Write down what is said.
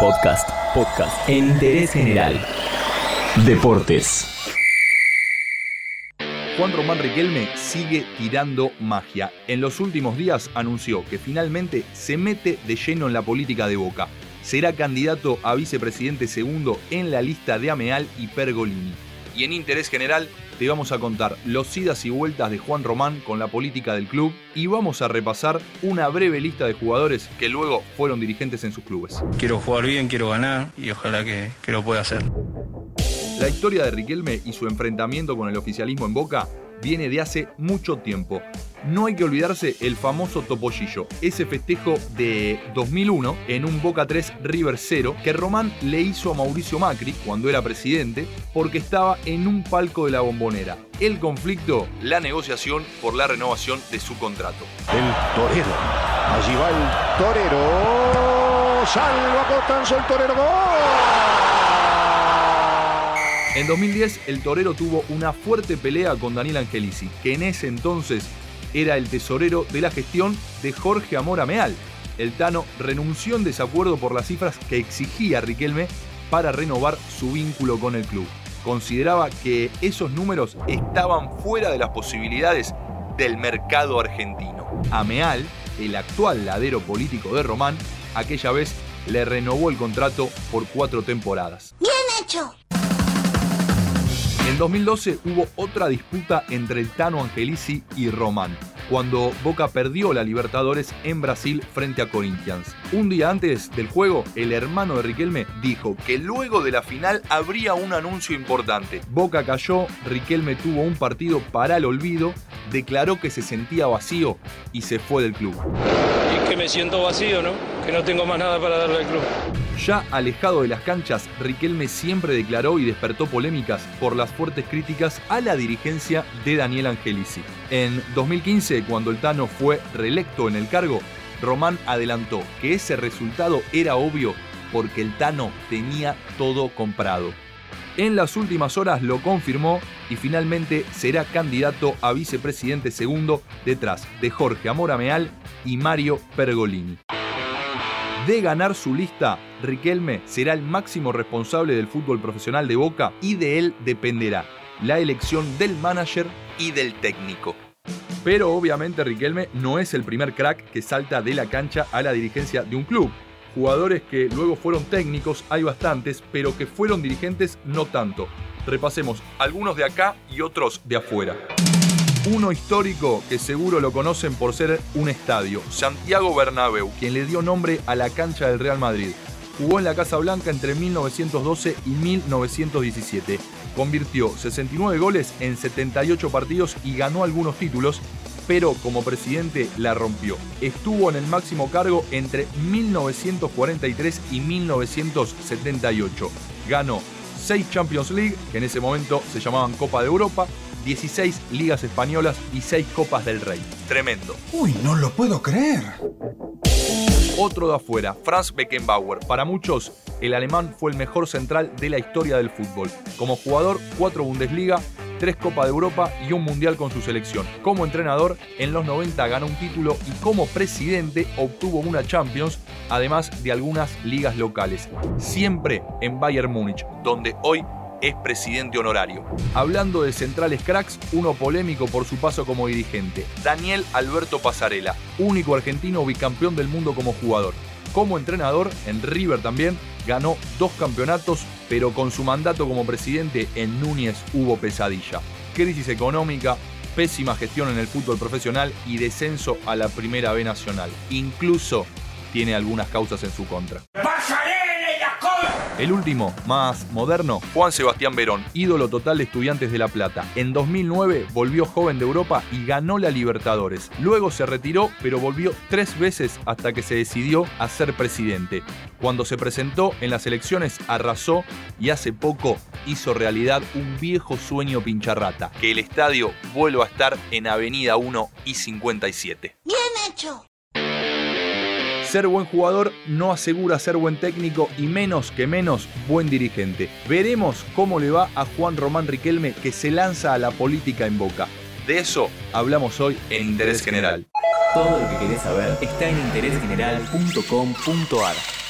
Podcast, podcast en interés general. Deportes. Juan Román Riquelme sigue tirando magia. En los últimos días anunció que finalmente se mete de lleno en la política de Boca. Será candidato a vicepresidente segundo en la lista de Ameal y Pergolini. Y en interés general te vamos a contar los idas y vueltas de Juan Román con la política del club y vamos a repasar una breve lista de jugadores que luego fueron dirigentes en sus clubes. Quiero jugar bien, quiero ganar y ojalá que, que lo pueda hacer. La historia de Riquelme y su enfrentamiento con el oficialismo en Boca viene de hace mucho tiempo. No hay que olvidarse el famoso Topollillo, ese festejo de 2001 en un Boca 3 River 0 que Román le hizo a Mauricio Macri cuando era presidente porque estaba en un palco de la bombonera. El conflicto, la negociación por la renovación de su contrato. El torero. Allí va el torero. Salva Costanzo el torero. ¡Gol! En 2010, el torero tuvo una fuerte pelea con Daniel Angelici, que en ese entonces era el tesorero de la gestión de Jorge Amora Meal. El Tano renunció en desacuerdo por las cifras que exigía Riquelme para renovar su vínculo con el club. Consideraba que esos números estaban fuera de las posibilidades del mercado argentino. A el actual ladero político de Román, aquella vez le renovó el contrato por cuatro temporadas. ¡Bien hecho! En 2012 hubo otra disputa entre el Tano Angelici y Román, cuando Boca perdió la Libertadores en Brasil frente a Corinthians. Un día antes del juego, el hermano de Riquelme dijo que luego de la final habría un anuncio importante. Boca cayó, Riquelme tuvo un partido para el olvido, declaró que se sentía vacío y se fue del club. Y que me siento vacío, ¿no? Que no tengo más nada para darle al club. Ya alejado de las canchas, Riquelme siempre declaró y despertó polémicas por las fuertes críticas a la dirigencia de Daniel Angelici. En 2015, cuando el Tano fue reelecto en el cargo, Román adelantó que ese resultado era obvio porque el Tano tenía todo comprado. En las últimas horas lo confirmó y finalmente será candidato a vicepresidente segundo detrás de Jorge Amora Meal y Mario Pergolini. De ganar su lista, Riquelme será el máximo responsable del fútbol profesional de Boca y de él dependerá la elección del manager y del técnico. Pero obviamente Riquelme no es el primer crack que salta de la cancha a la dirigencia de un club. Jugadores que luego fueron técnicos hay bastantes, pero que fueron dirigentes no tanto. Repasemos algunos de acá y otros de afuera. Uno histórico que seguro lo conocen por ser un estadio, Santiago Bernabéu, quien le dio nombre a la cancha del Real Madrid. Jugó en la Casa Blanca entre 1912 y 1917. Convirtió 69 goles en 78 partidos y ganó algunos títulos, pero como presidente la rompió. Estuvo en el máximo cargo entre 1943 y 1978. Ganó 6 Champions League, que en ese momento se llamaban Copa de Europa, 16 ligas españolas y 6 Copas del Rey. Tremendo. Uy, no lo puedo creer. Otro de afuera, Franz Beckenbauer. Para muchos, el alemán fue el mejor central de la historia del fútbol. Como jugador, 4 Bundesliga, 3 Copa de Europa y un Mundial con su selección. Como entrenador, en los 90 ganó un título y como presidente obtuvo una Champions, además de algunas ligas locales. Siempre en Bayern Múnich, donde hoy es presidente honorario. Hablando de centrales cracks, uno polémico por su paso como dirigente, Daniel Alberto Pasarela, único argentino bicampeón del mundo como jugador. Como entrenador, en River también, ganó dos campeonatos, pero con su mandato como presidente en Núñez hubo pesadilla. Crisis económica, pésima gestión en el fútbol profesional y descenso a la Primera B Nacional. Incluso tiene algunas causas en su contra. El último, más moderno, Juan Sebastián Verón, ídolo total de Estudiantes de La Plata. En 2009 volvió joven de Europa y ganó la Libertadores. Luego se retiró, pero volvió tres veces hasta que se decidió a ser presidente. Cuando se presentó en las elecciones arrasó y hace poco hizo realidad un viejo sueño pincharrata, que el estadio vuelva a estar en Avenida 1 y 57. ¡Bien hecho! Ser buen jugador no asegura ser buen técnico y menos que menos buen dirigente. Veremos cómo le va a Juan Román Riquelme que se lanza a la política en Boca. De eso hablamos hoy en Interés General. Todo lo que querés saber está en interésgeneral.com.ar.